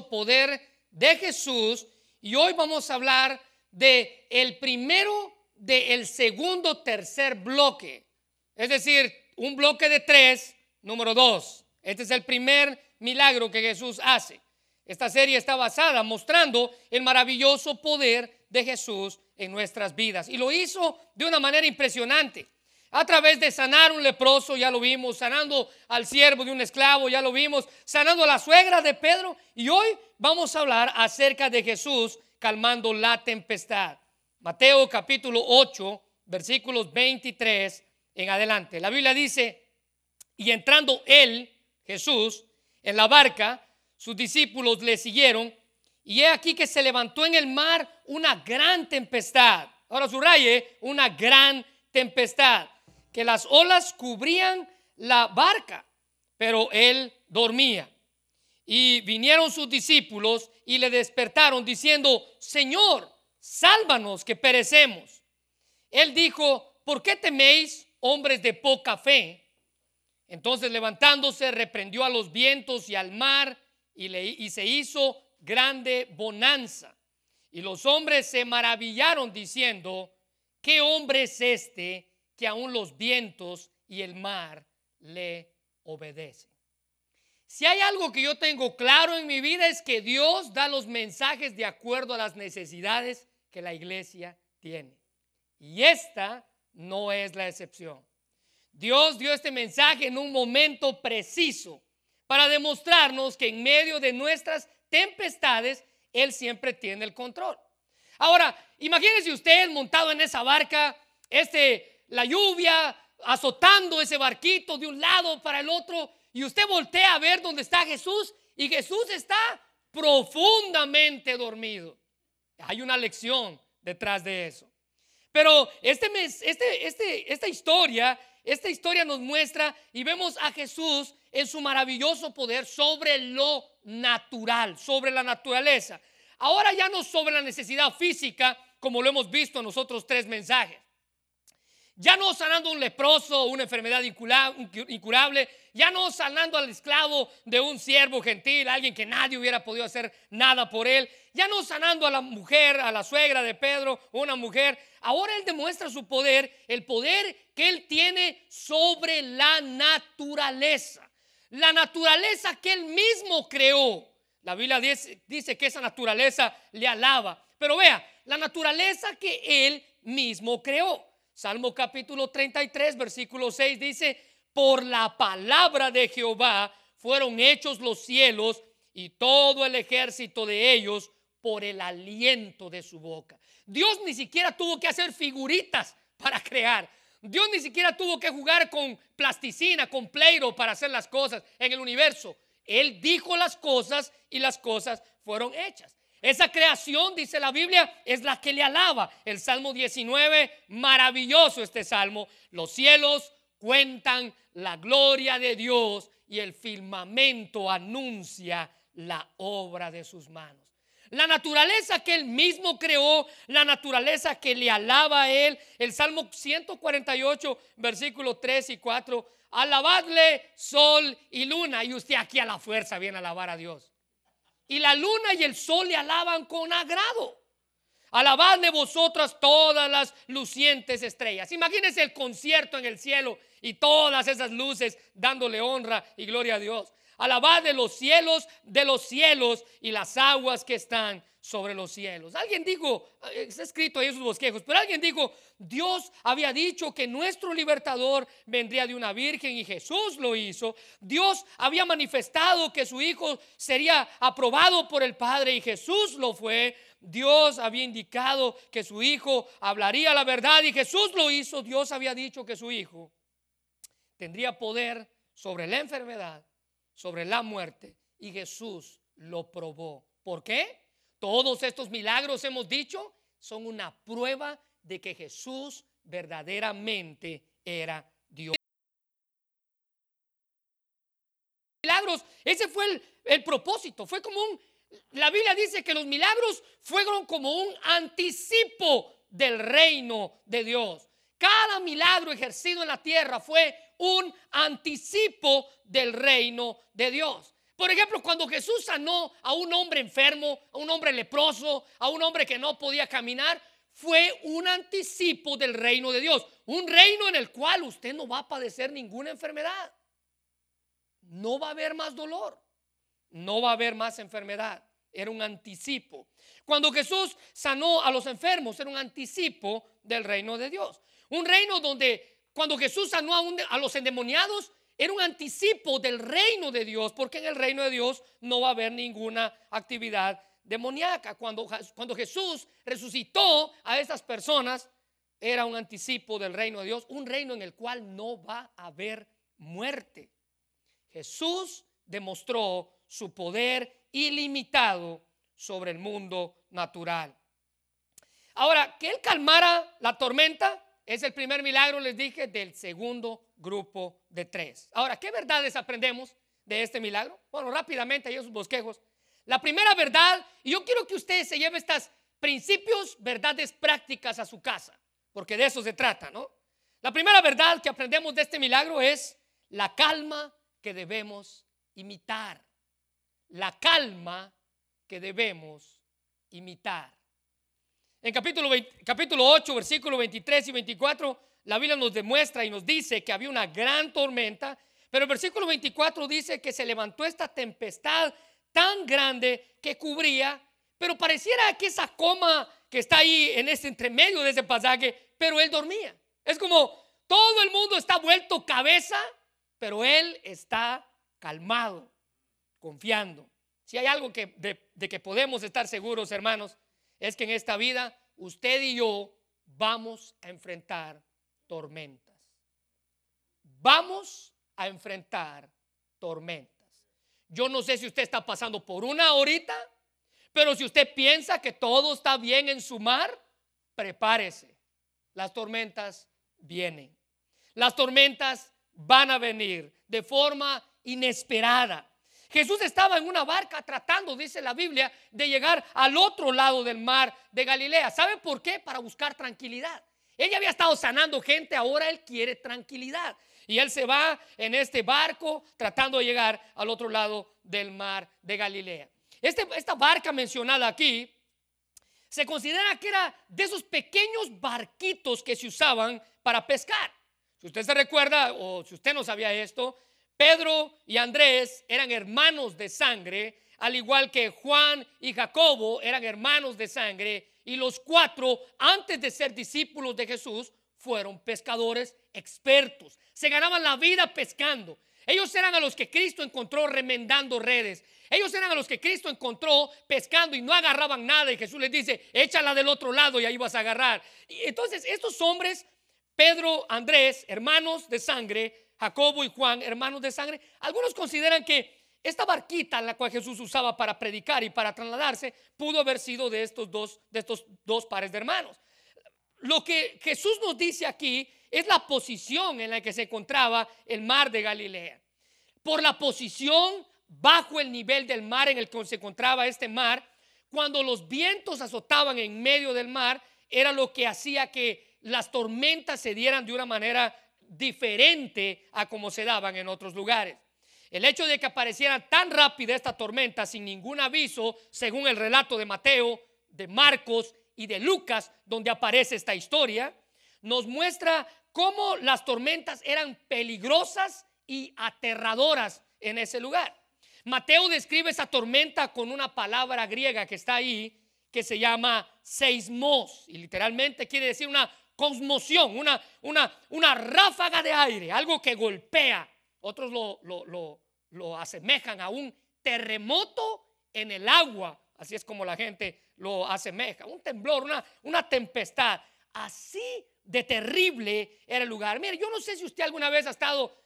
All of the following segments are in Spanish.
poder de Jesús y hoy vamos a hablar de el primero del segundo tercer bloque. Es decir, un bloque de tres, número dos. Este es el primer milagro que Jesús hace. Esta serie está basada mostrando el maravilloso poder de Jesús en nuestras vidas. Y lo hizo de una manera impresionante. A través de sanar un leproso, ya lo vimos, sanando al siervo de un esclavo, ya lo vimos, sanando a la suegra de Pedro. Y hoy vamos a hablar acerca de Jesús calmando la tempestad. Mateo capítulo 8, versículos 23 en adelante. La Biblia dice, y entrando él, Jesús, en la barca, sus discípulos le siguieron, y he aquí que se levantó en el mar una gran tempestad. Ahora subraye, una gran tempestad, que las olas cubrían la barca, pero él dormía. Y vinieron sus discípulos y le despertaron diciendo, Señor, sálvanos que perecemos. Él dijo, ¿por qué teméis, hombres de poca fe? Entonces levantándose, reprendió a los vientos y al mar y, le, y se hizo grande bonanza. Y los hombres se maravillaron diciendo, ¿qué hombre es este que aún los vientos y el mar le obedecen? Si hay algo que yo tengo claro en mi vida es que Dios da los mensajes de acuerdo a las necesidades que la iglesia tiene. Y esta no es la excepción. Dios dio este mensaje en un momento preciso para demostrarnos que en medio de nuestras tempestades Él siempre tiene el control. Ahora, imagínese usted montado en esa barca, este, la lluvia azotando ese barquito de un lado para el otro y usted voltea a ver dónde está Jesús y Jesús está profundamente dormido. Hay una lección detrás de eso. Pero este, este, este, esta historia, esta historia nos muestra y vemos a Jesús en su maravilloso poder sobre lo natural, sobre la naturaleza. Ahora ya no sobre la necesidad física, como lo hemos visto en nosotros tres mensajes. Ya no sanando un leproso, una enfermedad incurable, ya no sanando al esclavo de un siervo gentil, alguien que nadie hubiera podido hacer nada por él, ya no sanando a la mujer, a la suegra de Pedro, una mujer, ahora él demuestra su poder, el poder que él tiene sobre la naturaleza, la naturaleza que él mismo creó. La Biblia dice que esa naturaleza le alaba, pero vea, la naturaleza que él mismo creó. Salmo capítulo 33, versículo 6 dice, por la palabra de Jehová fueron hechos los cielos y todo el ejército de ellos por el aliento de su boca. Dios ni siquiera tuvo que hacer figuritas para crear. Dios ni siquiera tuvo que jugar con plasticina, con pleiro para hacer las cosas en el universo. Él dijo las cosas y las cosas fueron hechas. Esa creación, dice la Biblia, es la que le alaba. El Salmo 19, maravilloso este salmo. Los cielos cuentan la gloria de Dios y el firmamento anuncia la obra de sus manos. La naturaleza que él mismo creó, la naturaleza que le alaba a él. El Salmo 148, versículos 3 y 4. Alabadle sol y luna. Y usted aquí a la fuerza viene a alabar a Dios y la luna y el sol le alaban con agrado. Alabadle vosotras todas las lucientes estrellas. Imagínense el concierto en el cielo y todas esas luces dándole honra y gloria a Dios. Alabadle los cielos de los cielos y las aguas que están sobre los cielos. Alguien dijo, está escrito ahí en sus bosquejos, pero alguien dijo, Dios había dicho que nuestro libertador vendría de una virgen y Jesús lo hizo. Dios había manifestado que su hijo sería aprobado por el Padre y Jesús lo fue. Dios había indicado que su hijo hablaría la verdad y Jesús lo hizo. Dios había dicho que su hijo tendría poder sobre la enfermedad, sobre la muerte y Jesús lo probó. ¿Por qué? Todos estos milagros, hemos dicho, son una prueba de que Jesús verdaderamente era Dios. Milagros, ese fue el, propósito, fue como un, la Biblia dice que los milagros fueron como un anticipo del reino de Dios. Cada milagro ejercido en la tierra fue un anticipo del reino de Dios. Por ejemplo, cuando Jesús sanó a un hombre enfermo, a un hombre leproso, a un hombre que no podía caminar, fue un anticipo del reino de Dios. Un reino en el cual usted no va a padecer ninguna enfermedad. No va a haber más dolor. No va a haber más enfermedad. Era un anticipo. Cuando Jesús sanó a los enfermos, era un anticipo del reino de Dios. Un reino donde cuando Jesús sanó a, los endemoniados, era un anticipo del reino de Dios, porque en el reino de Dios no va a haber ninguna actividad demoníaca. Cuando, cuando Jesús resucitó a esas personas, era un anticipo del reino de Dios, un reino en el cual no va a haber muerte. Jesús demostró su poder ilimitado sobre el mundo natural. Ahora, que Él calmara la tormenta es el primer milagro, les dije, del segundo grupo de tres. Ahora, ¿qué verdades aprendemos de este milagro? Bueno, rápidamente, ahí esos bosquejos. La primera verdad, y yo quiero que ustedes se lleven estos principios, verdades prácticas a su casa, porque de eso se trata, ¿no? La primera verdad que aprendemos de este milagro es la calma que debemos imitar. La calma que debemos imitar. En capítulo, capítulo 8, versículos 23 y 24, la Biblia nos demuestra y nos dice que había una gran tormenta, pero el versículo 24 dice que se levantó esta tempestad tan grande que cubría, pero pareciera que esa coma que está ahí en ese entremedio de ese pasaje, pero él dormía. Es como todo el mundo está vuelto cabeza, pero él está calmado, confiando. Si hay algo que, de que podemos estar seguros, hermanos, es que en esta vida usted y yo vamos a enfrentar tormentas. Vamos a enfrentar tormentas. Yo no sé si usted está pasando por una ahorita, pero si usted piensa que todo está bien en su mar, prepárese. Las tormentas vienen. Las tormentas van a venir de forma inesperada. Jesús estaba en una barca tratando, dice la Biblia, de llegar al otro lado del mar de Galilea. ¿Sabe por qué? Para buscar tranquilidad. Ella había estado sanando gente, ahora él quiere tranquilidad. Y él se va en este barco tratando de llegar al otro lado del mar de Galilea. Este, esta barca mencionada aquí se considera que era de esos pequeños barquitos que se usaban para pescar. Si usted se recuerda o si usted no sabía esto, Pedro y Andrés eran hermanos de sangre, al igual que Juan y Jacobo eran hermanos de sangre, y los cuatro, antes de ser discípulos de Jesús, fueron pescadores expertos. Se ganaban la vida pescando. Ellos eran a los que Cristo encontró remendando redes. Ellos eran a los que Cristo encontró pescando y no agarraban nada. Y Jesús les dice, échala del otro lado y ahí vas a agarrar. Y entonces estos hombres, Pedro, Andrés, hermanos de sangre, Jacobo y Juan, hermanos de sangre, algunos consideran que esta barquita en la cual Jesús usaba para predicar y para trasladarse pudo haber sido de estos dos, de estos dos pares de hermanos. Lo que Jesús nos dice aquí es la posición en la que se encontraba el mar de Galilea. Por la posición bajo el nivel del mar en el que se encontraba este mar, cuando los vientos azotaban en medio del mar, era lo que hacía que las tormentas se dieran de una manera diferente a como se daban en otros lugares. El hecho de que apareciera tan rápida esta tormenta sin ningún aviso, según el relato de Mateo, de Marcos y de Lucas, donde aparece esta historia, nos muestra cómo las tormentas eran peligrosas y aterradoras en ese lugar. Mateo describe esa tormenta con una palabra griega que está ahí, que se llama seismos, y literalmente quiere decir una conmoción, una, una, una ráfaga de aire, algo que golpea. Otros lo, lo, lo asemejan a un terremoto en el agua, así es como la gente lo asemeja, un temblor, una, una tempestad. Así de terrible era el lugar. Mire, yo no sé si usted alguna vez ha estado,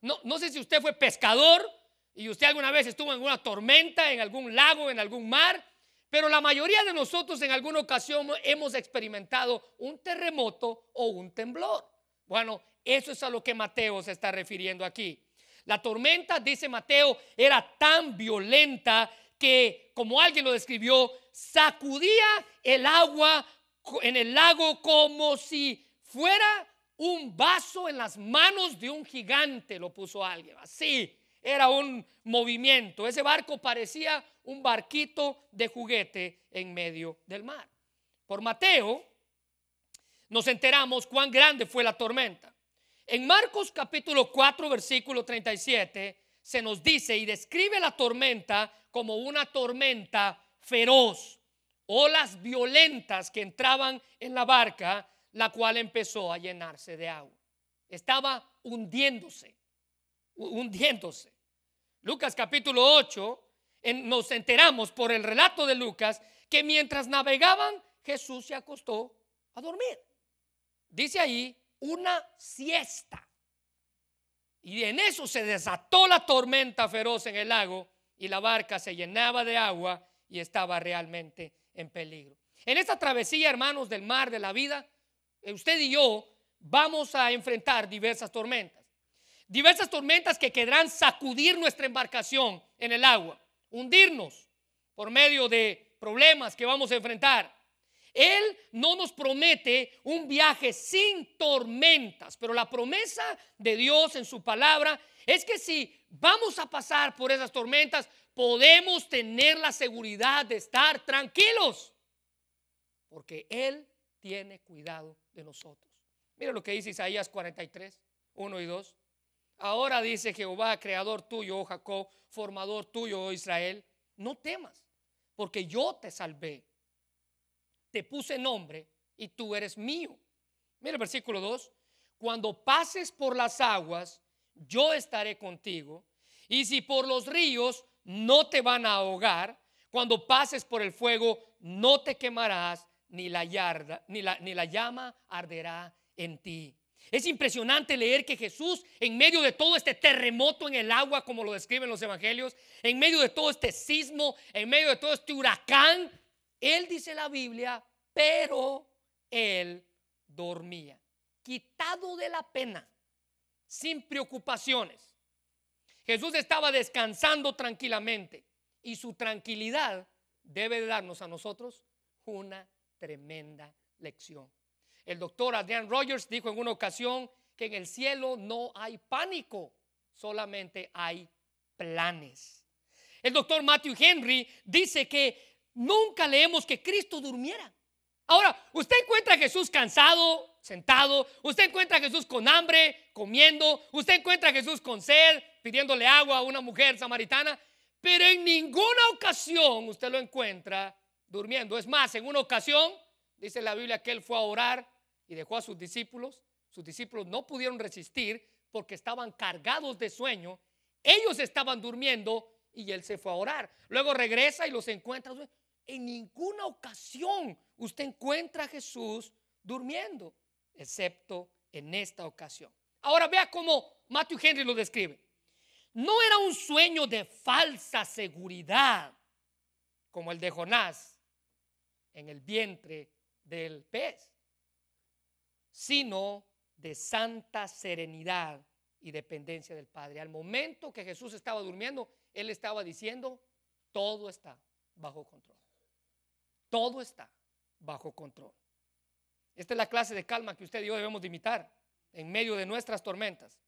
no, no sé si usted fue pescador y usted alguna vez estuvo en una tormenta, en algún lago, en algún mar, pero la mayoría de nosotros en alguna ocasión hemos experimentado un terremoto o un temblor. Bueno, eso es a lo que Mateo se está refiriendo aquí. La tormenta, dice Mateo, era tan violenta que, como alguien lo describió, sacudía el agua en el lago como si fuera un vaso en las manos de un gigante, lo puso alguien. Así era un movimiento. Ese barco parecía un barquito de juguete en medio del mar. Por Mateo nos enteramos cuán grande fue la tormenta. En Marcos capítulo 4, versículo 37, se nos dice y describe la tormenta como una tormenta feroz, olas violentas que entraban en la barca, la cual empezó a llenarse de agua. Estaba hundiéndose, hundiéndose. Lucas capítulo 8, nos enteramos por el relato de Lucas que mientras navegaban, Jesús se acostó a dormir. Dice ahí una siesta. Y en eso se desató la tormenta feroz en el lago y la barca se llenaba de agua y estaba realmente en peligro. En esta travesía, hermanos, del mar de la vida, eh, usted y yo vamos a enfrentar diversas tormentas. Diversas tormentas que querrán sacudir nuestra embarcación en el agua, hundirnos por medio de problemas que vamos a enfrentar. Él no nos promete un viaje sin tormentas, pero la promesa de Dios en su palabra es que si vamos a pasar por esas tormentas, podemos tener la seguridad de estar tranquilos, porque Él tiene cuidado de nosotros. Mira lo que dice Isaías 43, 1 y 2. Ahora dice Jehová, creador tuyo, oh Jacob, formador tuyo, oh Israel, no temas, porque yo te salvé te puse nombre y tú eres mío. Mira el versículo 2. Cuando pases por las aguas, yo estaré contigo. Y si por los ríos no te van a ahogar, cuando pases por el fuego, no te quemarás, ni la, yarda, ni la, ni la llama arderá en ti. Es impresionante leer que Jesús, en medio de todo este terremoto en el agua, como lo describen los evangelios, en medio de todo este sismo, en medio de todo este huracán, él dice la Biblia, pero él dormía, quitado de la pena, sin preocupaciones. Jesús estaba descansando tranquilamente y su tranquilidad debe darnos a nosotros una tremenda lección. El doctor Adrian Rogers dijo en una ocasión que en el cielo no hay pánico, solamente hay planes. El doctor Matthew Henry dice que nunca leemos que Cristo durmiera. Ahora, usted encuentra a Jesús cansado, sentado, usted encuentra a Jesús con hambre, comiendo, usted encuentra a Jesús con sed, pidiéndole agua a una mujer samaritana, pero en ninguna ocasión usted lo encuentra durmiendo. Es más, en una ocasión, dice la Biblia que él fue a orar y dejó a sus discípulos. Sus discípulos no pudieron resistir porque estaban cargados de sueño. Ellos estaban durmiendo y él se fue a orar. Luego regresa y los encuentra en ninguna ocasión usted encuentra a Jesús durmiendo, excepto en esta ocasión. Ahora vea cómo Matthew Henry lo describe. No era un sueño de falsa seguridad como el de Jonás en el vientre del pez, sino de santa serenidad y dependencia del Padre. Al momento que Jesús estaba durmiendo, Él estaba diciendo, todo está bajo control. Todo está bajo control. Esta es la clase de calma que usted y yo debemos de imitar en medio de nuestras tormentas.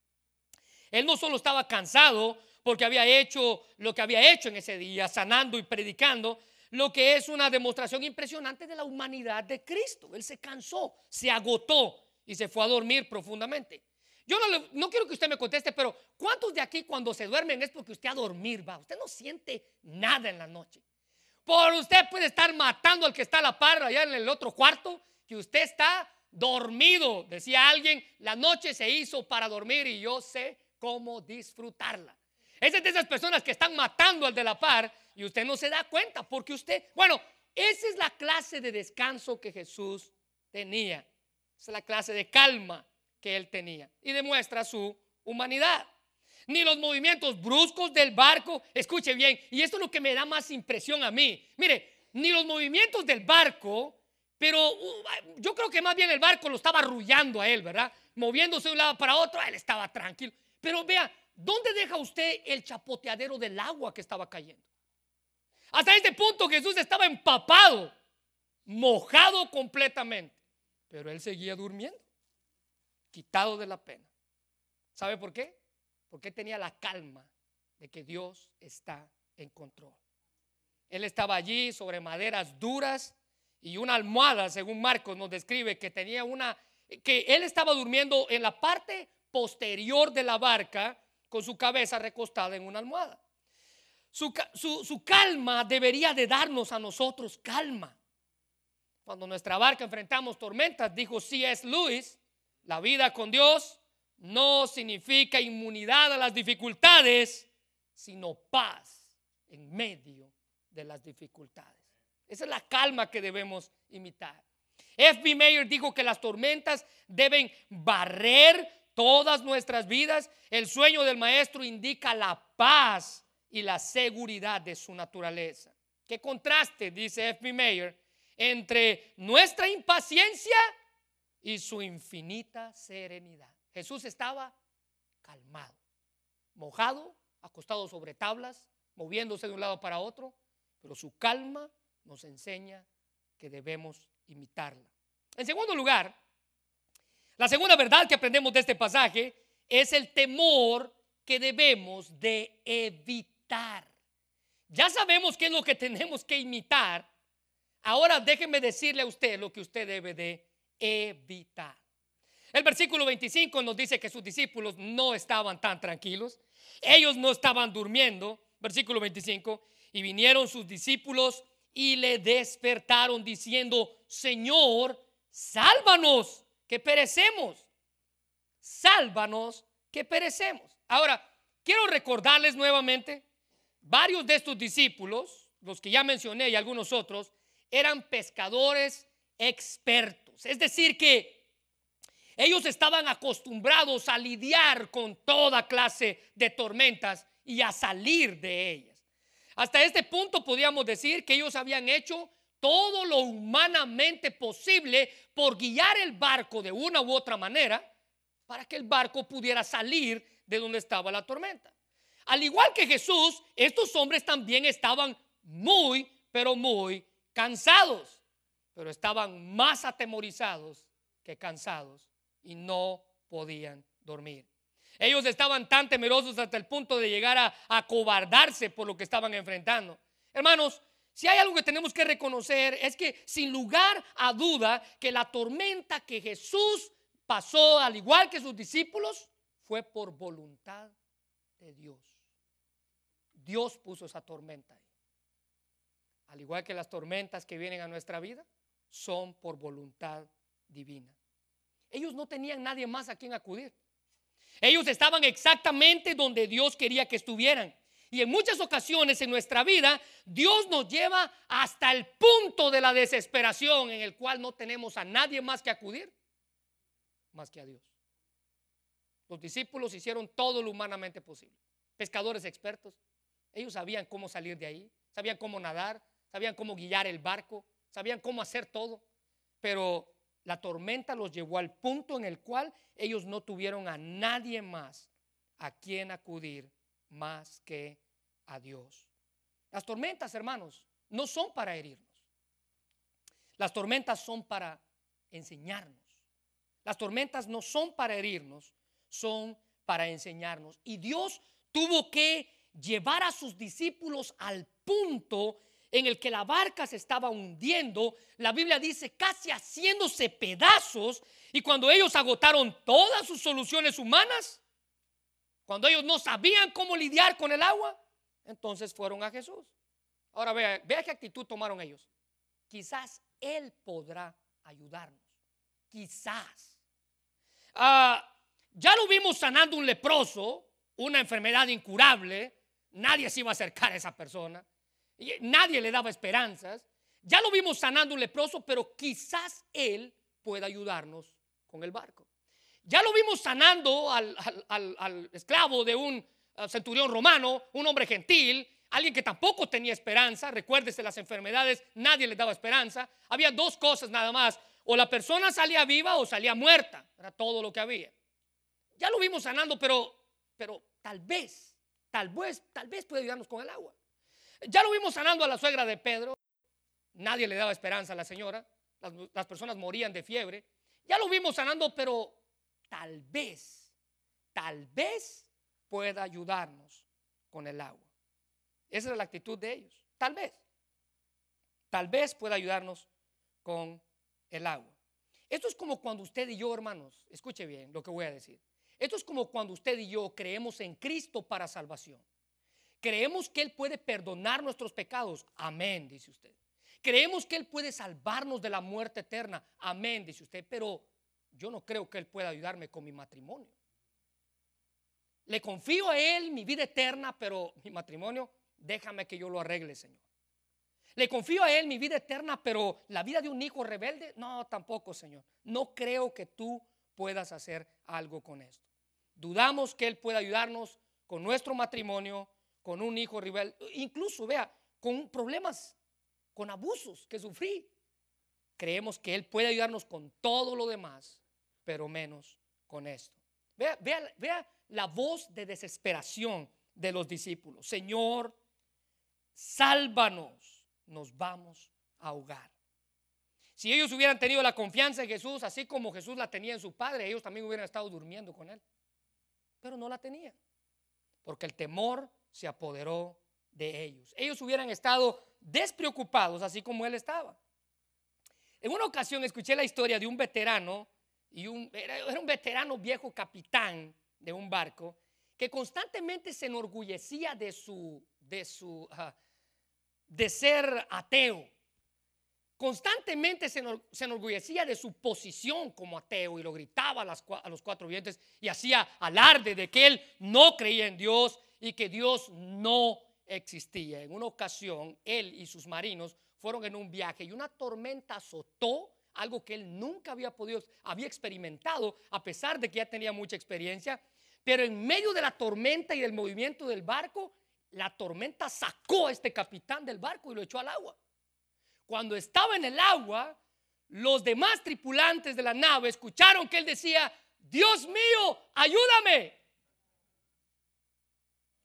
Él no solo estaba cansado porque había hecho lo que había hecho en ese día, sanando y predicando, lo que es una demostración impresionante de la humanidad de Cristo. Él se cansó, se agotó y se fue a dormir profundamente. Yo no, no, quiero que usted me conteste, pero ¿cuántos de aquí cuando se duermen es porque usted a dormir va? Usted no siente nada en la noche. Por usted puede estar matando al que está a la par allá en el otro cuarto, que usted está dormido. Decía alguien, la noche se hizo para dormir y yo sé cómo disfrutarla. Esa es de esas personas que están matando al de la par y usted no se da cuenta porque usted, bueno, esa es la clase de descanso que Jesús tenía. Esa es la clase de calma que él tenía y demuestra su humanidad ni los movimientos bruscos del barco. Escuche bien, y esto es lo que me da más impresión a mí. Mire, ni los movimientos del barco, pero uh, yo creo que más bien el barco lo estaba arrullando a él, ¿verdad? Moviéndose de un lado para otro, él estaba tranquilo. Pero vea, ¿dónde deja usted el chapoteadero del agua que estaba cayendo? Hasta este punto Jesús estaba empapado, mojado completamente, pero él seguía durmiendo, quitado de la pena. ¿Sabe por qué? porque tenía la calma de que Dios está en control. Él estaba allí sobre maderas duras y una almohada, según Marcos nos describe, que tenía una, que él estaba durmiendo en la parte posterior de la barca con su cabeza recostada en una almohada. Su, su calma debería de darnos a nosotros calma. Cuando nuestra barca enfrentamos tormentas, dijo C.S. Lewis, la vida con Dios no significa inmunidad a las dificultades, sino paz en medio de las dificultades. Esa es la calma que debemos imitar. F.B. Mayer dijo que las tormentas deben barrer todas nuestras vidas. El sueño del maestro indica la paz y la seguridad de su naturaleza. Qué contraste, dice F.B. Mayer, entre nuestra impaciencia y su infinita serenidad. Jesús estaba calmado, mojado, acostado sobre tablas, moviéndose de un lado para otro, pero su calma nos enseña que debemos imitarla. En segundo lugar, la segunda verdad que aprendemos de este pasaje es el temor que debemos de evitar. Ya sabemos qué es lo que tenemos que imitar. Ahora déjenme decirle a usted lo que usted debe de evitar. El versículo 25 nos dice que sus discípulos no estaban tan tranquilos. Ellos no estaban durmiendo. Versículo 25. Y vinieron sus discípulos y le despertaron diciendo, Señor, sálvanos, que perecemos. Sálvanos, que perecemos. Ahora, quiero recordarles nuevamente, varios de estos discípulos, los que ya mencioné y algunos otros, eran pescadores expertos. Es decir, que ellos estaban acostumbrados a lidiar con toda clase de tormentas y a salir de ellas. Hasta este punto podíamos decir que ellos habían hecho todo lo humanamente posible por guiar el barco de una u otra manera para que el barco pudiera salir de donde estaba la tormenta. Al igual que Jesús, estos hombres también estaban muy, pero muy cansados, pero estaban más atemorizados que cansados y no podían dormir. Ellos estaban tan temerosos hasta el punto de llegar a acobardarse por lo que estaban enfrentando. Hermanos, si hay algo que tenemos que reconocer es que sin lugar a duda que la tormenta que Jesús pasó, al igual que sus discípulos, fue por voluntad de Dios. Dios puso esa tormenta ahí. Al igual que las tormentas que vienen a nuestra vida, son por voluntad divina. Ellos no tenían nadie más a quien acudir. Ellos estaban exactamente donde Dios quería que estuvieran. Y en muchas ocasiones en nuestra vida, Dios nos lleva hasta el punto de la desesperación en el cual no tenemos a nadie más que acudir, más que a Dios. Los discípulos hicieron todo lo humanamente posible. Pescadores expertos. Ellos sabían cómo salir de ahí, sabían cómo nadar, sabían cómo guiar el barco, sabían cómo hacer todo. Pero la tormenta los llevó al punto en el cual ellos no tuvieron a nadie más a quien acudir más que a Dios. Las tormentas, hermanos, no son para herirnos. Las tormentas son para enseñarnos. Las tormentas no son para herirnos, son para enseñarnos. Y Dios tuvo que llevar a sus discípulos al punto en el que la barca se estaba hundiendo, la Biblia dice casi haciéndose pedazos, y cuando ellos agotaron todas sus soluciones humanas, cuando ellos no sabían cómo lidiar con el agua, entonces fueron a Jesús. Ahora vea, vea qué actitud tomaron ellos. Quizás Él podrá ayudarnos. Quizás. Ah, ya lo vimos sanando un leproso, una enfermedad incurable. Nadie se iba a acercar a esa persona. Nadie le daba esperanzas. Ya lo vimos sanando un leproso, pero quizás él pueda ayudarnos con el barco. Ya lo vimos sanando al, esclavo de un uh, centurión romano, un hombre gentil, alguien que tampoco tenía esperanza. Recuérdese las enfermedades, nadie le daba esperanza. Había dos cosas nada más. O la persona salía viva o salía muerta. Era todo lo que había. Ya lo vimos sanando, pero, pero tal vez, tal vez, tal vez puede ayudarnos con el agua. Ya lo vimos sanando a la suegra de Pedro. Nadie le daba esperanza a la señora. Las, personas morían de fiebre. Ya lo vimos sanando, pero tal vez, tal vez pueda ayudarnos con el agua. Esa es la actitud de ellos. Tal vez. Tal vez pueda ayudarnos con el agua. Esto es como cuando usted y yo, hermanos, escuche bien lo que voy a decir. Esto es como cuando usted y yo creemos en Cristo para salvación. Creemos que Él puede perdonar nuestros pecados. Amén, dice usted. Creemos que Él puede salvarnos de la muerte eterna. Amén, dice usted. Pero yo no creo que Él pueda ayudarme con mi matrimonio. Le confío a Él mi vida eterna, pero mi matrimonio, déjame que yo lo arregle, Señor. Le confío a Él mi vida eterna, pero la vida de un hijo rebelde, no, tampoco, Señor. No creo que tú puedas hacer algo con esto. Dudamos que Él pueda ayudarnos con nuestro matrimonio, con un hijo rebelde, incluso, vea, con problemas, con abusos que sufrí. Creemos que Él puede ayudarnos con todo lo demás, pero menos con esto. Vea, vea, vea la voz de desesperación de los discípulos. Señor, sálvanos, nos vamos a ahogar. Si ellos hubieran tenido la confianza en Jesús, así como Jesús la tenía en su Padre, ellos también hubieran estado durmiendo con Él. Pero no la tenían, porque el temor se apoderó de ellos. Ellos hubieran estado despreocupados, así como Él estaba. En una ocasión escuché la historia de un veterano, y un, era un veterano viejo capitán de un barco que constantemente se enorgullecía de su, de su, de ser ateo. Constantemente se, enorgullecía de su posición como ateo y lo gritaba a, a los cuatro vientos y hacía alarde de que él no creía en Dios y que Dios no existía. En una ocasión, él y sus marinos fueron en un viaje y una tormenta azotó algo que él nunca había podido, había experimentado, a pesar de que ya tenía mucha experiencia, pero en medio de la tormenta y del movimiento del barco, la tormenta sacó a este capitán del barco y lo echó al agua. Cuando estaba en el agua, los demás tripulantes de la nave escucharon que él decía, Dios mío, ayúdame.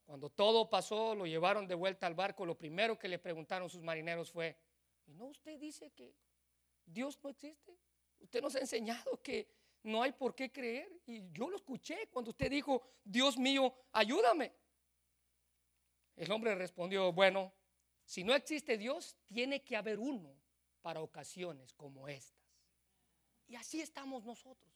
Cuando todo pasó, lo llevaron de vuelta al barco. Lo primero que le preguntaron sus marineros fue, ¿no usted dice que Dios no existe? Usted nos ha enseñado que no hay por qué creer. Y yo lo escuché cuando usted dijo, Dios mío, ayúdame. El hombre respondió, bueno, si no existe Dios, tiene que haber uno para ocasiones como estas. Y así estamos nosotros.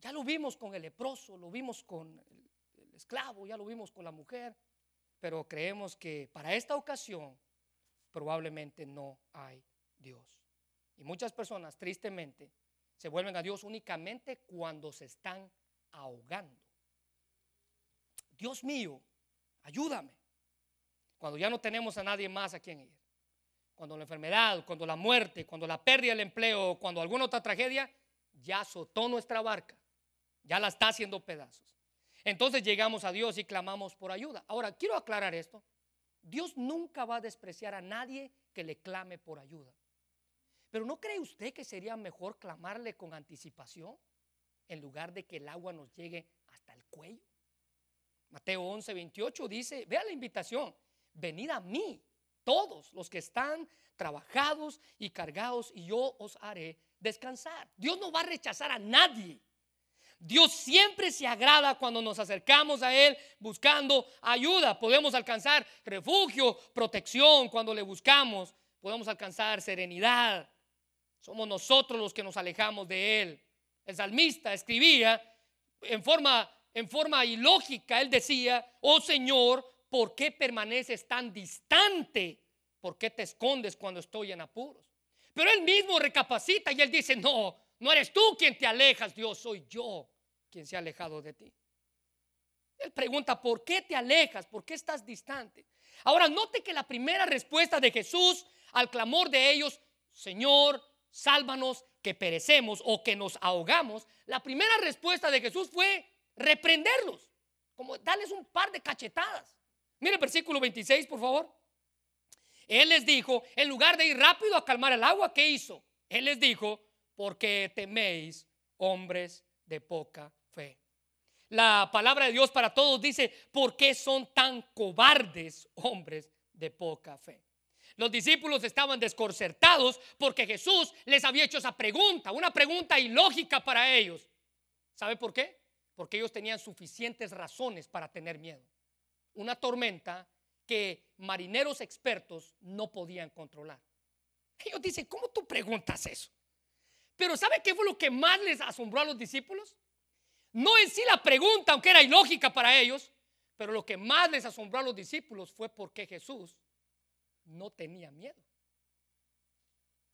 Ya lo vimos con el leproso, lo vimos con el, el esclavo, ya lo vimos con la mujer, pero creemos que para esta ocasión probablemente no hay Dios. Y muchas personas, tristemente, se vuelven a Dios únicamente cuando se están ahogando. Dios mío, ayúdame. Cuando ya no tenemos a nadie más a quien ir. Cuando la enfermedad, cuando la muerte, cuando la pérdida del empleo, cuando alguna otra tragedia, ya azotó nuestra barca. Ya la está haciendo pedazos. Entonces llegamos a Dios y clamamos por ayuda. Ahora, quiero aclarar esto. Dios nunca va a despreciar a nadie que le clame por ayuda. Pero ¿no cree usted que sería mejor clamarle con anticipación en lugar de que el agua nos llegue hasta el cuello? Mateo 11, 28 dice, vea la invitación, venid a mí, todos los que están trabajados y cargados, y yo os haré descansar. Dios no va a rechazar a nadie. Dios siempre se agrada cuando nos acercamos a Él buscando ayuda. Podemos alcanzar refugio, protección cuando le buscamos. Podemos alcanzar serenidad, somos nosotros los que nos alejamos de Él. El salmista escribía en forma, en forma ilógica, él decía, oh Señor, ¿por qué permaneces tan distante? ¿Por qué te escondes cuando estoy en apuros? Pero él mismo recapacita y él dice, no, no eres tú quien te alejas, Dios, soy yo quien se ha alejado de ti. Él pregunta, ¿por qué te alejas? ¿Por qué estás distante? Ahora, note que la primera respuesta de Jesús al clamor de ellos, Señor, sálvanos que perecemos o que nos ahogamos, la primera respuesta de Jesús fue reprenderlos, como darles un par de cachetadas. Mire el versículo 26, por favor. Él les dijo, en lugar de ir rápido a calmar el agua, ¿qué hizo? Él les dijo, porque teméis hombres de poca fe. La palabra de Dios para todos dice, ¿por qué son tan cobardes hombres de poca fe? Los discípulos estaban desconcertados porque Jesús les había hecho esa pregunta, una pregunta ilógica para ellos. ¿Sabe por qué? porque ellos tenían suficientes razones para tener miedo. Una tormenta que marineros expertos no podían controlar. Ellos dicen, ¿cómo tú preguntas eso? Pero ¿sabe qué fue lo que más les asombró a los discípulos? No en sí la pregunta, aunque era ilógica para ellos, pero lo que más les asombró a los discípulos fue porque Jesús no tenía miedo.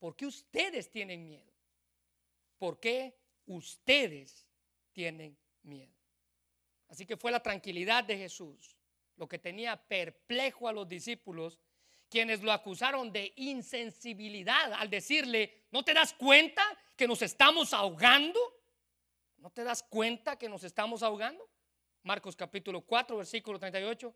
¿Por qué ustedes tienen miedo? ¿Por qué ustedes tienen miedo? Así que fue la tranquilidad de Jesús lo que tenía perplejo a los discípulos, quienes lo acusaron de insensibilidad al decirle, ¿no te das cuenta que nos estamos ahogando? ¿No te das cuenta que nos estamos ahogando? Marcos capítulo 4, versículo 38.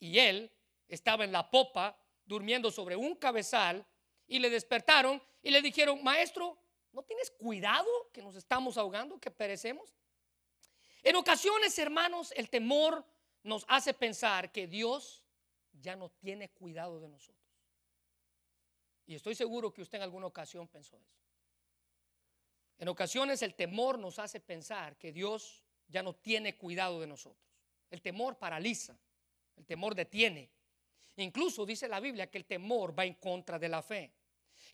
Y él estaba en la popa durmiendo sobre un cabezal y le despertaron y le dijeron, maestro, ¿no tienes cuidado que nos estamos ahogando, que perecemos? En ocasiones, hermanos, el temor nos hace pensar que Dios ya no tiene cuidado de nosotros. Y estoy seguro que usted en alguna ocasión pensó eso. En ocasiones el temor nos hace pensar que Dios ya no tiene cuidado de nosotros. El temor paraliza, el temor detiene. Incluso dice la Biblia que el temor va en contra de la fe.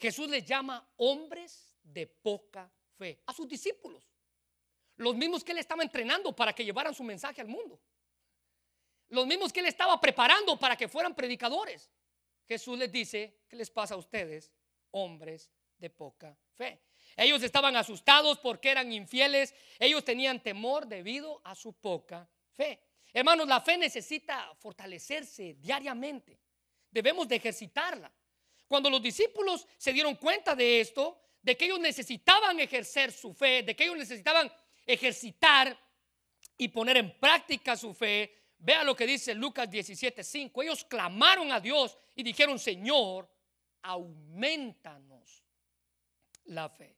Jesús les llama hombres de poca fe a sus discípulos. Los mismos que él estaba entrenando para que llevaran su mensaje al mundo. Los mismos que él estaba preparando para que fueran predicadores. Jesús les dice, ¿qué les pasa a ustedes, hombres de poca fe? Ellos estaban asustados porque eran infieles. Ellos tenían temor debido a su poca fe. Hermanos, la fe necesita fortalecerse diariamente. Debemos de ejercitarla. Cuando los discípulos se dieron cuenta de esto, de que ellos necesitaban ejercer su fe, de que ellos necesitaban ejercitar y poner en práctica su fe, Vea lo que dice Lucas 17:5. Ellos clamaron a Dios y dijeron, Señor, aumentanos la fe.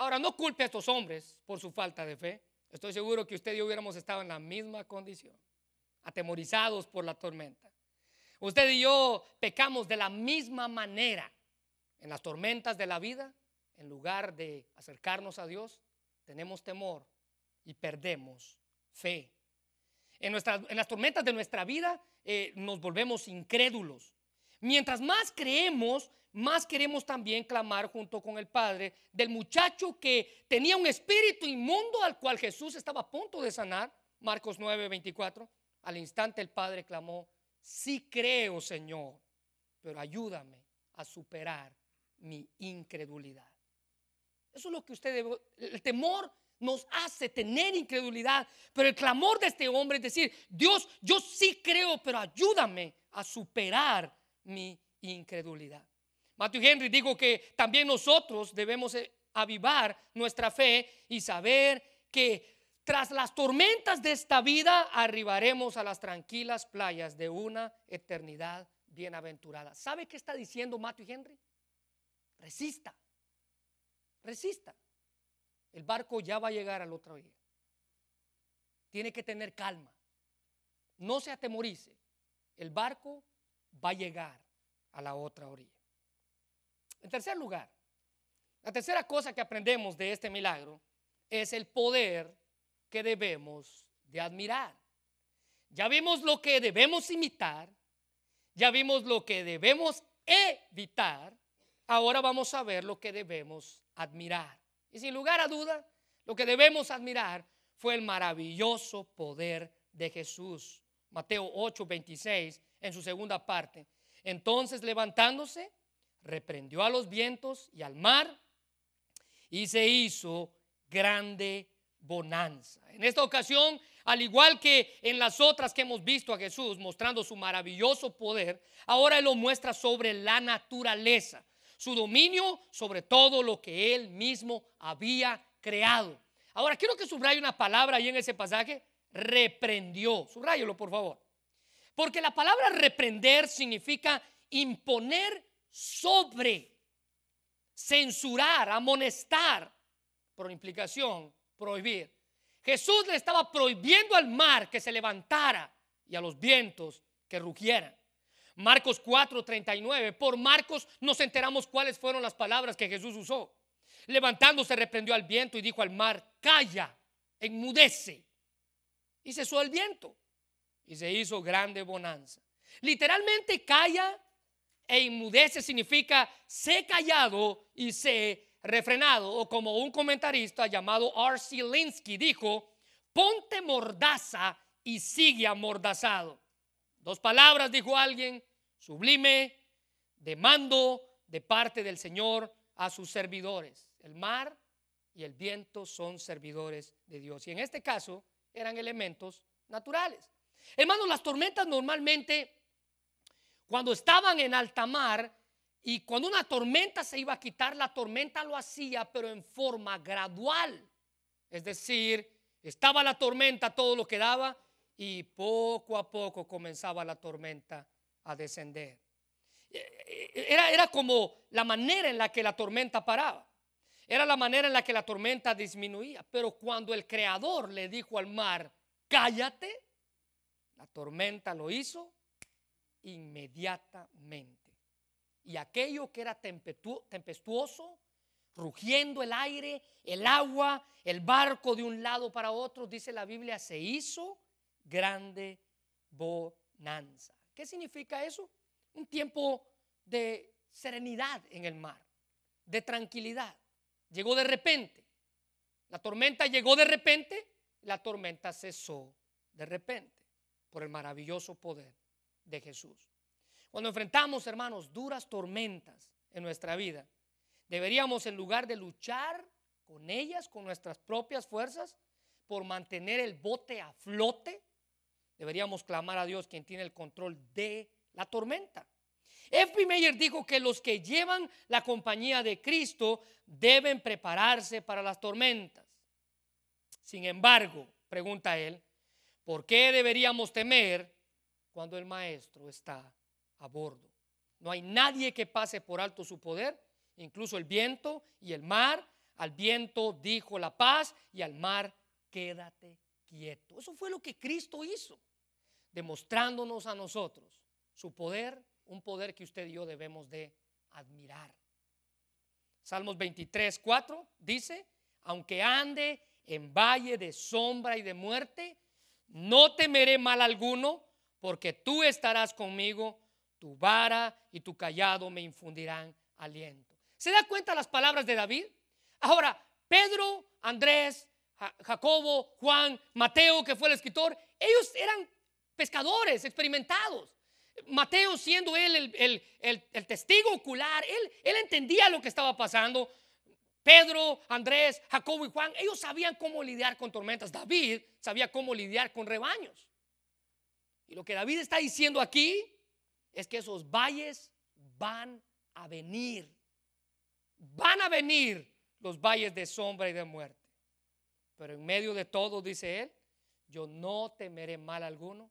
Ahora, no culpe a estos hombres por su falta de fe. Estoy seguro que usted y yo hubiéramos estado en la misma condición, atemorizados por la tormenta. Usted y yo pecamos de la misma manera en las tormentas de la vida. En lugar de acercarnos a Dios, tenemos temor y perdemos fe en, las tormentas de nuestra vida eh, nos volvemos incrédulos. Mientras más creemos, más queremos también clamar junto con el Padre del muchacho que tenía un espíritu inmundo al cual Jesús estaba a punto de sanar. Marcos 9, 24. Al instante el Padre clamó, sí creo Señor, pero ayúdame a superar mi incredulidad. Eso es lo que usted debe, el temor nos hace tener incredulidad. Pero el clamor de este hombre es decir, Dios, yo sí creo, pero ayúdame a superar mi incredulidad. Matthew Henry dijo que también nosotros debemos eh, avivar nuestra fe y saber que tras las tormentas de esta vida arribaremos a las tranquilas playas de una eternidad bienaventurada. ¿Sabe qué está diciendo Matthew Henry? Resista, resista. El barco ya va a llegar al otro día. Tiene que tener calma. No se atemorice. El barco va a llegar a la otra orilla. En tercer lugar, la tercera cosa que aprendemos de este milagro es el poder que debemos de admirar. Ya vimos lo que debemos imitar, ya vimos lo que debemos evitar, ahora vamos a ver lo que debemos admirar. Y sin lugar a duda, lo que debemos admirar fue el maravilloso poder de Jesús. Mateo 8, 26, en su segunda parte. Entonces levantándose, reprendió a los vientos y al mar y se hizo grande bonanza. En esta ocasión, al igual que en las otras que hemos visto a Jesús mostrando su maravilloso poder, ahora Él lo muestra sobre la naturaleza su dominio sobre todo lo que él mismo había creado. Ahora quiero que subraye una palabra ahí en ese pasaje, reprendió. Subrayelo, por favor. Porque la palabra reprender significa imponer sobre, censurar, amonestar, por implicación, prohibir. Jesús le estaba prohibiendo al mar que se levantara y a los vientos que rugieran. Marcos 4:39. Por Marcos nos enteramos cuáles fueron las palabras que Jesús usó. Levantándose reprendió al viento y dijo al mar, calla, enmudece. Y cesó el viento y se hizo grande bonanza. Literalmente calla e inmudece significa sé callado y sé refrenado. O como un comentarista llamado R.C. Linsky dijo, ponte mordaza y sigue amordazado. Dos palabras, dijo alguien, sublime, de mando de parte del Señor a sus servidores. El mar y el viento son servidores de Dios. Y en este caso eran elementos naturales. Hermanos, las tormentas normalmente, cuando estaban en alta mar y cuando una tormenta se iba a quitar, la tormenta lo hacía, pero en forma gradual. Es decir, estaba la tormenta todo lo que daba y poco a poco comenzaba la tormenta a descender. Era, era como la manera en la que la tormenta paraba. Era la manera en la que la tormenta disminuía. Pero cuando el creador le dijo al mar, cállate, la tormenta lo hizo inmediatamente. Y aquello que era tempestuoso, rugiendo el aire, el agua, el barco de un lado para otro, dice la Biblia, se hizo grande bonanza. ¿Qué significa eso? Un tiempo de serenidad en el mar, de tranquilidad. Llegó de repente. La tormenta llegó de repente, la tormenta cesó de repente por el maravilloso poder de Jesús. Cuando enfrentamos, hermanos, duras tormentas en nuestra vida, deberíamos en lugar de luchar con ellas, con nuestras propias fuerzas, por mantener el bote a flote, deberíamos clamar a Dios quien tiene el control de la tormenta. F. Meyer dijo que los que llevan la compañía de Cristo deben prepararse para las tormentas. Sin embargo, pregunta él, ¿por qué deberíamos temer cuando el Maestro está a bordo? No hay nadie que pase por alto su poder, incluso el viento y el mar. Al viento dijo la paz y al mar quédate quieto. Eso fue lo que Cristo hizo, demostrándonos a nosotros su poder un poder que usted y yo debemos de admirar. Salmos 23, 4 dice, aunque ande en valle de sombra y de muerte, no temeré mal alguno, porque tú estarás conmigo, tu vara y tu callado me infundirán aliento. ¿Se da cuenta las palabras de David? Ahora, Pedro, Andrés, Jacobo, Juan, Mateo, que fue el escritor, ellos eran pescadores experimentados. Mateo siendo él el, testigo ocular, él, él entendía lo que estaba pasando. Pedro, Andrés, Jacobo y Juan, ellos sabían cómo lidiar con tormentas. David sabía cómo lidiar con rebaños. Y lo que David está diciendo aquí es que esos valles van a venir. Van a venir los valles de sombra y de muerte. Pero en medio de todo, dice él, yo no temeré mal alguno,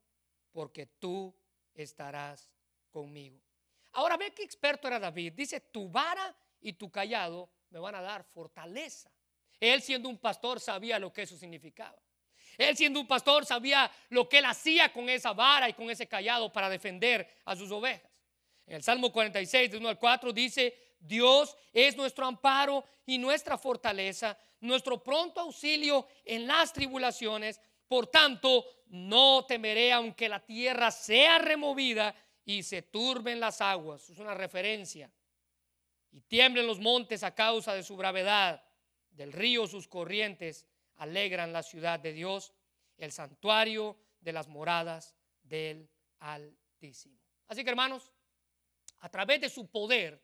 porque tú estarás conmigo. Ahora ve qué experto era David. Dice, tu vara y tu callado me van a dar fortaleza. Él siendo un pastor sabía lo que eso significaba. Él siendo un pastor sabía lo que él hacía con esa vara y con ese callado para defender a sus ovejas. En el Salmo 46, de 1 al 4 dice, Dios es nuestro amparo y nuestra fortaleza, nuestro pronto auxilio en las tribulaciones. Por tanto, no temeré aunque la tierra sea removida y se turben las aguas. Es una referencia. Y tiemblen los montes a causa de su gravedad. Del río sus corrientes alegran la ciudad de Dios, el santuario de las moradas del Altísimo. Así que hermanos, a través de su poder,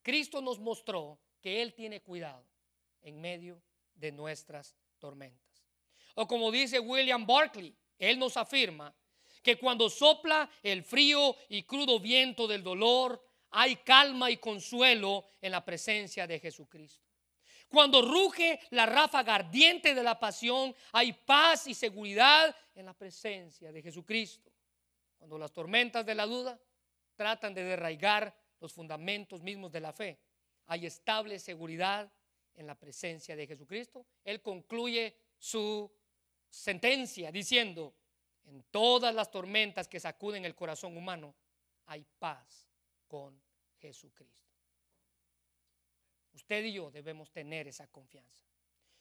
Cristo nos mostró que Él tiene cuidado en medio de nuestras tormentas. O como dice William Barclay, él nos afirma que cuando sopla el frío y crudo viento del dolor, hay calma y consuelo en la presencia de Jesucristo. Cuando ruge la ráfaga ardiente de la pasión, hay paz y seguridad en la presencia de Jesucristo. Cuando las tormentas de la duda tratan de derraigar los fundamentos mismos de la fe, hay estable seguridad en la presencia de Jesucristo. Él concluye su sentencia diciendo, en todas las tormentas que sacuden el corazón humano, hay paz con Jesucristo. Usted y yo debemos tener esa confianza.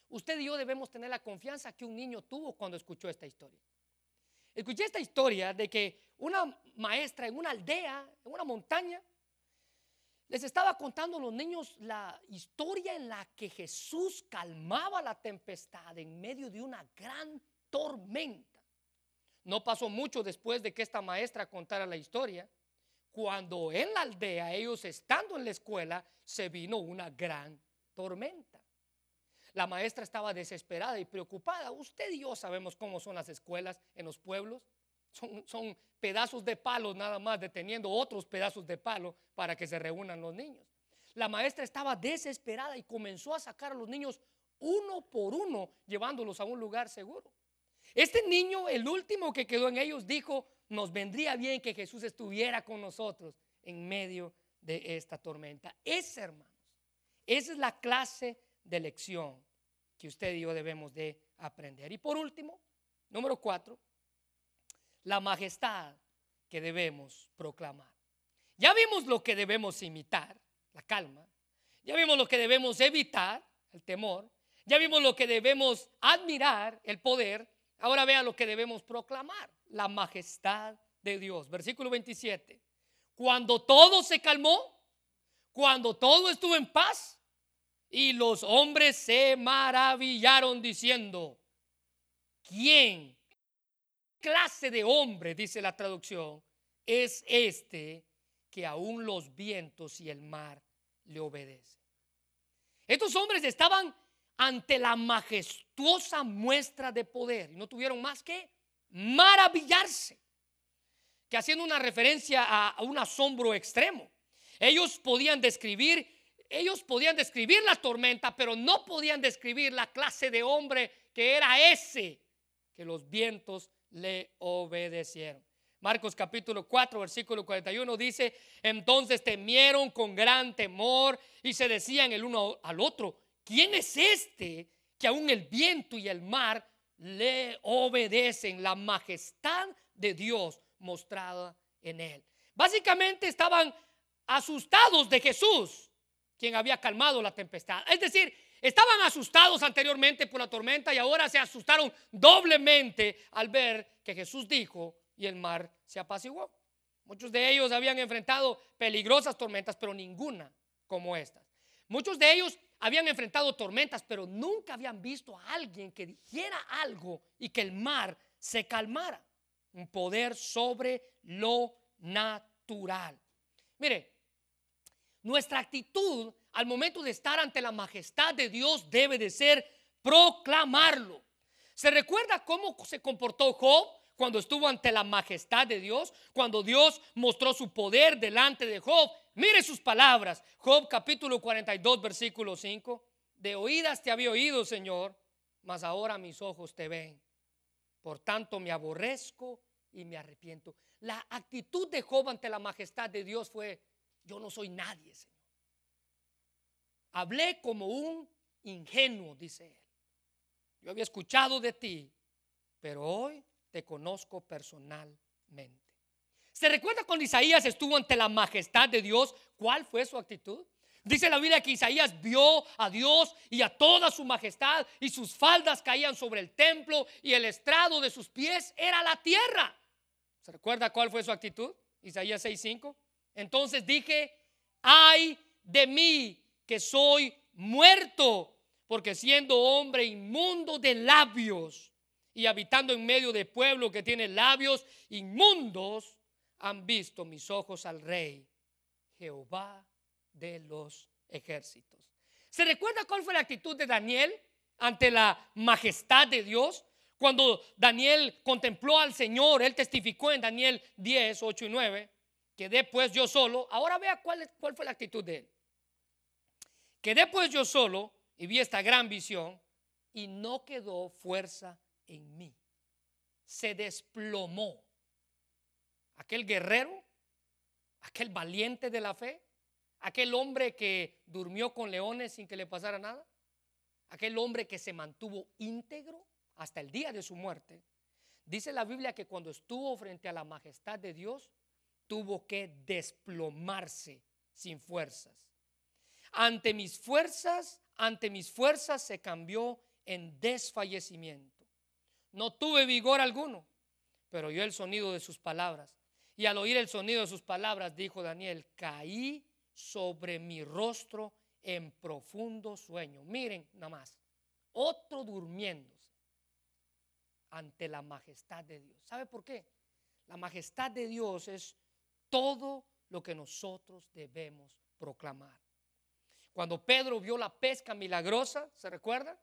Usted y yo debemos tener la confianza que un niño tuvo cuando escuchó esta historia. escuché esta historia de que una maestra en una aldea, en una montaña, les estaba contando a los niños la historia en la que Jesús calmaba la tempestad en medio de una gran tormenta. No pasó mucho después de que esta maestra contara la historia, cuando en la aldea, ellos estando en la escuela, se vino una gran tormenta. La maestra estaba desesperada y preocupada. Usted y yo sabemos cómo son las escuelas en los pueblos. Son, pedazos de palo nada más, deteniendo otros pedazos de palo para que se reúnan los niños. La maestra estaba desesperada y comenzó a sacar a los niños uno por uno, llevándolos a un lugar seguro. Este niño, el último que quedó en ellos, dijo, nos vendría bien que Jesús estuviera con nosotros en medio de esta tormenta. Esa, hermanos, esa es la clase de lección que usted y yo debemos de aprender. Y por último, número cuatro, la majestad que debemos proclamar. Ya vimos lo que debemos imitar, la calma. Ya vimos lo que debemos evitar, el temor. Ya vimos lo que debemos admirar, el poder. Ahora vea lo que debemos proclamar, la majestad de Dios. Versículo 27. Cuando todo se calmó, cuando todo estuvo en paz, y los hombres se maravillaron diciendo, ¿quién clase de hombre, dice la traducción, es este que aún los vientos y el mar le obedecen? Estos hombres estaban ante la majestuosa muestra de poder y no tuvieron más que maravillarse, que haciendo una referencia a, un asombro extremo. Ellos podían describir, ellos podían describir la tormenta, pero no podían describir la clase de hombre que era ese que los vientos le obedecieron. Marcos capítulo 4, versículo 41 dice, entonces temieron con gran temor y se decían el uno al otro, ¿quién es este que aún el viento y el mar le obedecen? La majestad de Dios mostrada en él. Básicamente estaban asustados de Jesús, quien había calmado la tempestad. Es decir, Estaban asustados anteriormente por la tormenta y ahora se asustaron doblemente al ver que Jesús dijo y el mar se apaciguó. Muchos de ellos habían enfrentado peligrosas tormentas, pero ninguna como estas. Muchos de ellos habían enfrentado tormentas, pero nunca habían visto a alguien que dijera algo y que el mar se calmara. Un poder sobre lo natural. Mire, nuestra actitud al momento de estar ante la majestad de Dios debe de ser proclamarlo. ¿Se recuerda cómo se comportó Job cuando estuvo ante la majestad de Dios? Cuando Dios mostró su poder delante de Job. Mire sus palabras. Job capítulo 42 versículo 5. De oídas te había oído, Señor, mas ahora mis ojos te ven. Por tanto me aborrezco y me arrepiento. La actitud de Job ante la majestad de Dios fue, yo no soy nadie, Señor. Hablé como un ingenuo, dice él. Yo había escuchado de ti, pero hoy te conozco personalmente. ¿Se recuerda cuando Isaías estuvo ante la majestad de Dios? ¿Cuál fue su actitud? Dice la Biblia que Isaías vio a Dios y a toda su majestad y sus faldas caían sobre el templo y el estrado de sus pies era la tierra. ¿Se recuerda cuál fue su actitud? Isaías 6:5. Entonces dije, ay de mí, que soy muerto, porque siendo hombre inmundo de labios y habitando en medio de pueblo que tiene labios inmundos, han visto mis ojos al rey, Jehová de los ejércitos. ¿Se recuerda cuál fue la actitud de Daniel ante la majestad de Dios? Cuando Daniel contempló al Señor, él testificó en Daniel 10, 8 y 9, que después yo solo. Ahora vea cuál, cuál fue la actitud de él. Quedé pues yo solo y vi esta gran visión y no quedó fuerza en mí. Se desplomó. Aquel guerrero, aquel valiente de la fe, aquel hombre que durmió con leones sin que le pasara nada, aquel hombre que se mantuvo íntegro hasta el día de su muerte. Dice la Biblia que cuando estuvo frente a la majestad de Dios, tuvo que desplomarse sin fuerzas. Ante mis fuerzas, ante mis fuerzas se cambió en desfallecimiento. No tuve vigor alguno, pero oyó el sonido de sus palabras. Y al oír el sonido de sus palabras, dijo Daniel, caí sobre mi rostro en profundo sueño. Miren nada más, otro durmiéndose ante la majestad de Dios. ¿Sabe por qué? La majestad de Dios es todo lo que nosotros debemos proclamar. Cuando Pedro vio la pesca milagrosa, ¿se recuerda?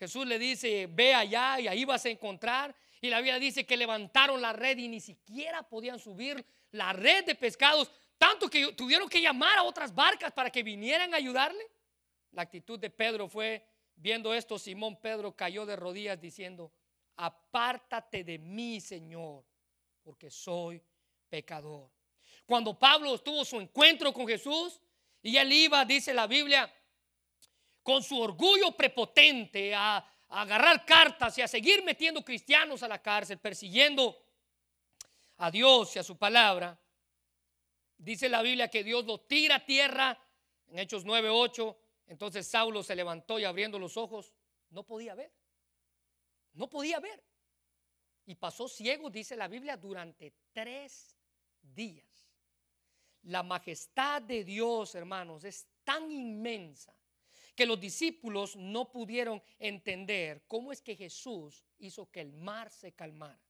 Jesús le dice, ve allá y ahí vas a encontrar. Y la Biblia dice que levantaron la red y ni siquiera podían subir la red de pescados, tanto que tuvieron que llamar a otras barcas para que vinieran a ayudarle. La actitud de Pedro fue, viendo esto, Simón Pedro cayó de rodillas diciendo, apártate de mí, Señor, porque soy pecador. Cuando Pablo tuvo su encuentro con Jesús y él iba, dice la Biblia, con su orgullo prepotente a, agarrar cartas y a seguir metiendo cristianos a la cárcel, persiguiendo a Dios y a su palabra, dice la Biblia que Dios lo tira a tierra en Hechos 9:8. Entonces Saulo se levantó y abriendo los ojos, no podía ver. No podía ver. Y pasó ciego, dice la Biblia, durante tres días. La majestad de Dios, hermanos, es tan inmensa que los discípulos no pudieron entender cómo es que Jesús hizo que el mar se calmara.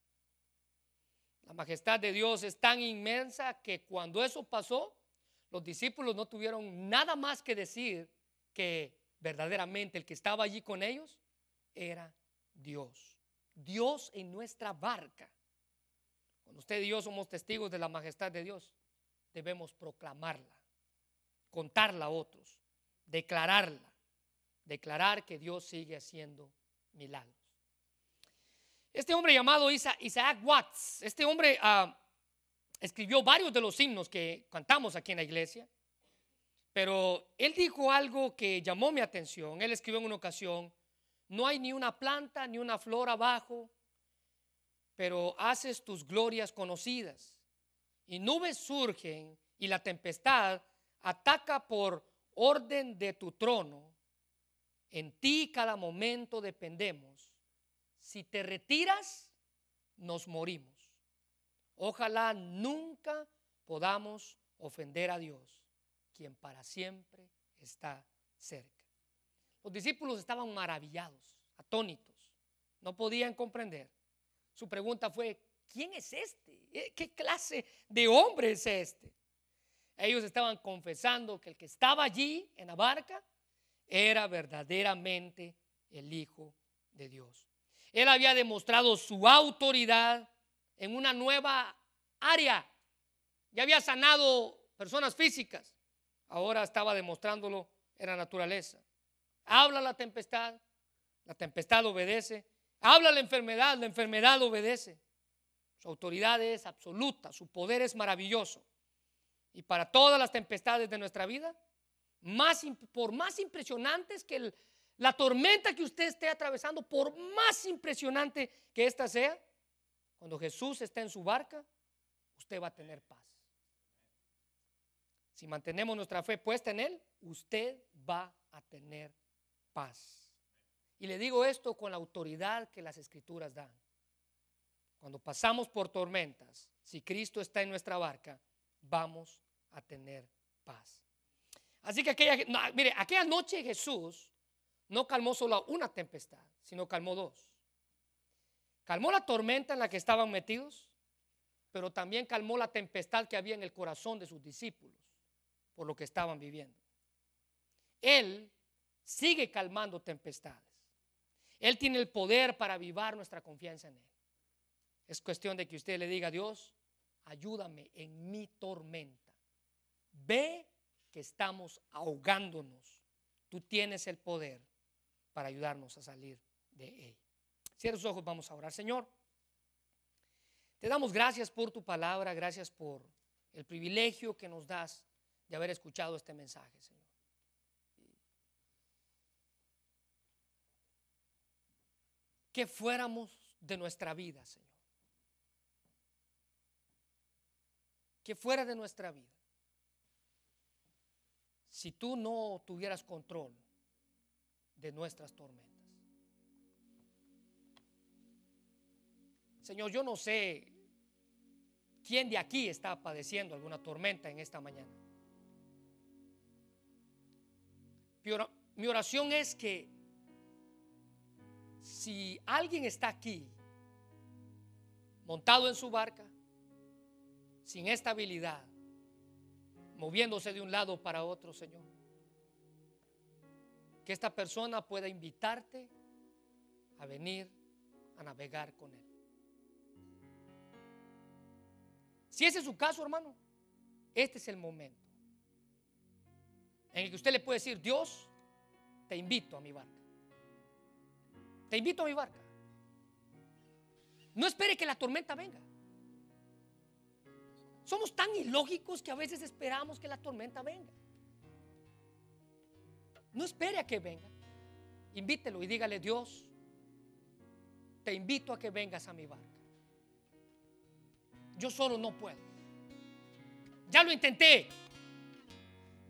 La majestad de Dios es tan inmensa que cuando eso pasó, los discípulos no tuvieron nada más que decir que verdaderamente el que estaba allí con ellos era Dios. Dios en nuestra barca. Cuando usted y yo somos testigos de la majestad de Dios, debemos proclamarla, contarla a otros, declararla, declarar que Dios sigue haciendo milagros. Este hombre llamado Isaac Watts, este hombre ah, escribió varios de los himnos que cantamos aquí en la iglesia, pero él dijo algo que llamó mi atención. Él escribió en una ocasión, no hay ni una planta ni una flor abajo, pero haces tus glorias conocidas y nubes surgen y la tempestad ataca por orden de tu trono. En ti cada momento dependemos. Si te retiras, nos morimos. Ojalá nunca podamos ofender a Dios, quien para siempre está cerca. Los discípulos estaban maravillados, atónitos, no podían comprender. Su pregunta fue, ¿quién es este? ¿Qué clase de hombre es este? Ellos estaban confesando que el que estaba allí en la barca era verdaderamente el Hijo de Dios. Él había demostrado su autoridad en una nueva área. Ya había sanado personas físicas. Ahora estaba demostrándolo en la naturaleza. Habla la tempestad, la tempestad obedece. Habla la enfermedad, la enfermedad obedece. Su autoridad es absoluta, su poder es maravilloso. Y para todas las tempestades de nuestra vida, por más impresionantes que la tormenta que usted esté atravesando, por más impresionante que ésta sea, cuando Jesús está en su barca, usted va a tener paz. Si mantenemos nuestra fe puesta en Él, usted va a tener paz. Y le digo esto con la autoridad que las escrituras dan. Cuando pasamos por tormentas, si Cristo está en nuestra barca, vamos a tener paz. Así que aquella, aquella noche Jesús no calmó solo una tempestad, sino calmó dos. Calmó la tormenta en la que estaban metidos, pero también calmó la tempestad que había en el corazón de sus discípulos por lo que estaban viviendo. Él sigue calmando tempestades. Él tiene el poder para avivar nuestra confianza en Él. Es cuestión de que usted le diga a Dios, ayúdame en mi tormenta. Ve que estamos ahogándonos. Tú tienes el poder para ayudarnos a salir de ella. Cierra sus ojos, vamos a orar. Señor, te damos gracias por tu palabra, gracias por el privilegio que nos das de haber escuchado este mensaje, Señor. Que fuéramos de nuestra vida, Señor. Que fuera de nuestra vida, si tú no tuvieras control de nuestras tormentas. Señor, yo no sé ¿Quién de aquí está padeciendo alguna tormenta en esta mañana? Mi oración es que si alguien está aquí montado en su barca, sin estabilidad, moviéndose de un lado para otro, Señor, que esta persona pueda invitarte a venir a navegar con Él. Si ese es su caso, hermano, este es el momento en el que usted le puede decir, Dios, te invito a mi barca. Te invito a mi barca. No espere que la tormenta venga. Somos tan ilógicos que a veces esperamos que la tormenta venga. No espere a que venga. Invítelo y dígale, Dios, te invito a que vengas a mi barca. Yo solo no puedo. Ya lo intenté.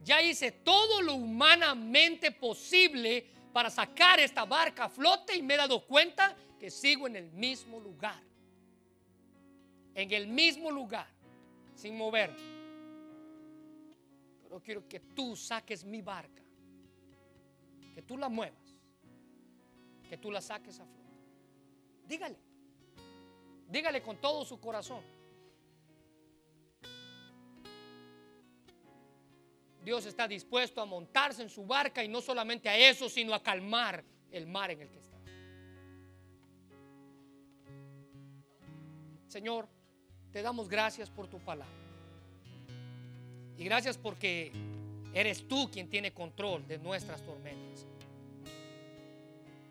Ya hice todo lo humanamente posible para sacar esta barca a flote y me he dado cuenta que sigo en el mismo lugar. En el mismo lugar, sin moverme. Pero quiero que tú saques mi barca. Que tú la muevas. Que tú la saques a flote. Dígale. Dígale con todo su corazón. Dios está dispuesto a montarse en su barca y no solamente a eso, sino a calmar el mar en el que está. Señor, te damos gracias por tu palabra. Y gracias porque eres tú quien tiene control de nuestras tormentas.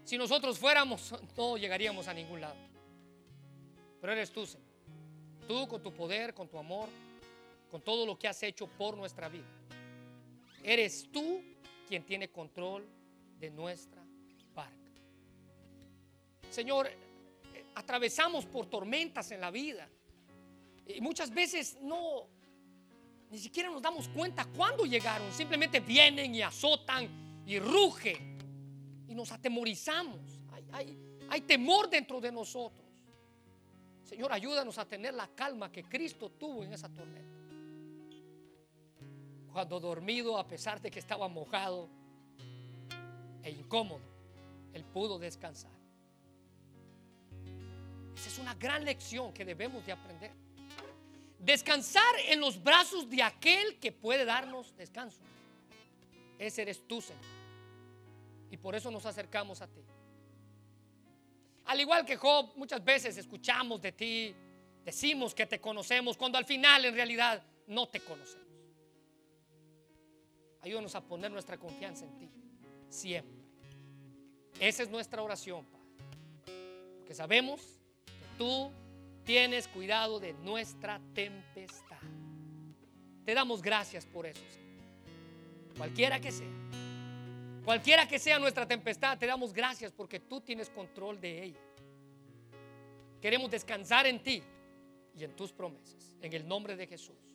Si nosotros fuéramos, no llegaríamos a ningún lado. Pero eres tú, Señor. Tú con tu poder, con tu amor, con todo lo que has hecho por nuestra vida. Eres tú quien tiene control de nuestra barca. Señor, atravesamos por tormentas en la vida. Y muchas veces no, ni siquiera nos damos cuenta cuándo llegaron. Simplemente vienen y azotan y rugen. Y nos atemorizamos. Hay, hay temor dentro de nosotros. Señor, ayúdanos a tener la calma que Cristo tuvo en esa tormenta cuando dormido, a pesar de que estaba mojado e incómodo, él pudo descansar. Esa es una gran lección que debemos de aprender. Descansar en los brazos de aquel que puede darnos descanso. Ese eres tú, Señor. Y por eso nos acercamos a ti. Al igual que Job, muchas veces escuchamos de ti, decimos que te conocemos, cuando al final en realidad no te conocemos. Ayúdanos a poner nuestra confianza en ti. Siempre. Esa es nuestra oración, Padre. Porque sabemos que tú tienes cuidado de nuestra tempestad. Te damos gracias por eso, Señor. Cualquiera que sea. Cualquiera que sea nuestra tempestad, te damos gracias porque tú tienes control de ella. Queremos descansar en ti y en tus promesas. En el nombre de Jesús.